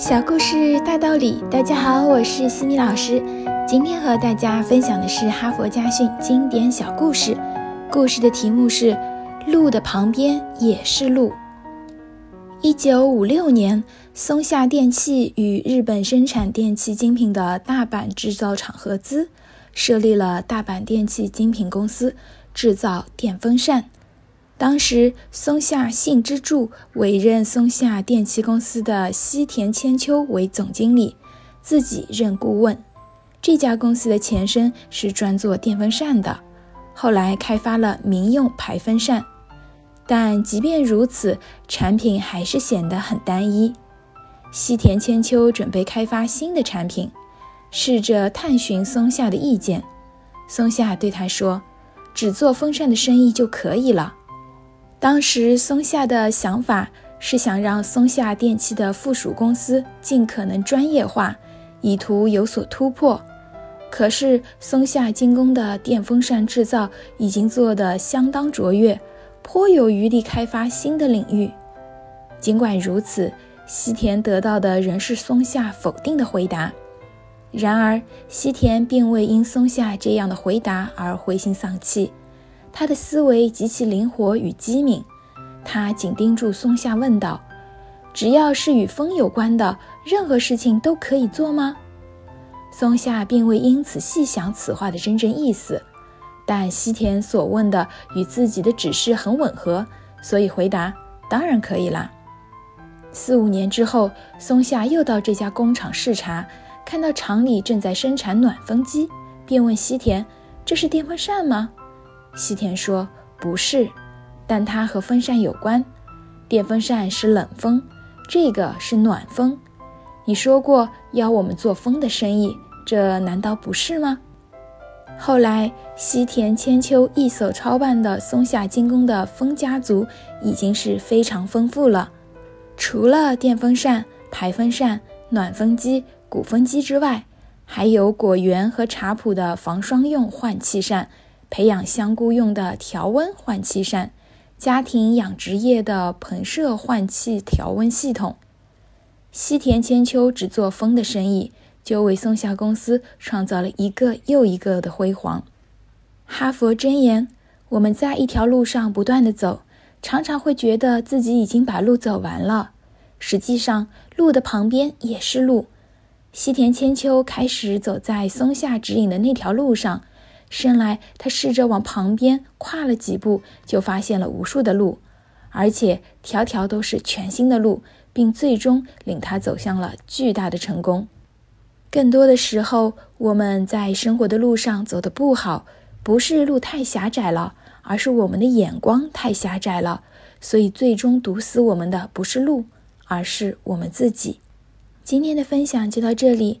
小故事大道理，大家好，我是西米老师。今天和大家分享的是哈佛家训经典小故事，故事的题目是“路的旁边也是路”。一九五六年，松下电器与日本生产电器精品的大阪制造厂合资，设立了大阪电器精品公司，制造电风扇。当时，松下幸之助委任松下电器公司的西田千秋为总经理，自己任顾问。这家公司的前身是专做电风扇的，后来开发了民用排风扇。但即便如此，产品还是显得很单一。西田千秋准备开发新的产品，试着探寻松下的意见。松下对他说：“只做风扇的生意就可以了。”当时松下的想法是想让松下电器的附属公司尽可能专业化，以图有所突破。可是松下精工的电风扇制造已经做得相当卓越，颇有余力开发新的领域。尽管如此，西田得到的仍是松下否定的回答。然而西田并未因松下这样的回答而灰心丧气。他的思维极其灵活与机敏，他紧盯住松下，问道：“只要是与风有关的，任何事情都可以做吗？”松下并未因此细想此话的真正意思，但西田所问的与自己的指示很吻合，所以回答：“当然可以啦。”四五年之后，松下又到这家工厂视察，看到厂里正在生产暖风机，便问西田：“这是电风扇吗？”西田说：“不是，但它和风扇有关。电风扇是冷风，这个是暖风。你说过要我们做风的生意，这难道不是吗？”后来，西田千秋一手操办的松下精工的风家族已经是非常丰富了。除了电风扇、排风扇、暖风机、鼓风机之外，还有果园和茶圃的防霜用换气扇。培养香菇用的调温换气扇，家庭养殖业的棚舍换气调温系统。西田千秋只做风的生意，就为松下公司创造了一个又一个的辉煌。哈佛箴言：我们在一条路上不断的走，常常会觉得自己已经把路走完了，实际上路的旁边也是路。西田千秋开始走在松下指引的那条路上。生来，他试着往旁边跨了几步，就发现了无数的路，而且条条都是全新的路，并最终领他走向了巨大的成功。更多的时候，我们在生活的路上走得不好，不是路太狭窄了，而是我们的眼光太狭窄了。所以，最终堵死我们的不是路，而是我们自己。今天的分享就到这里。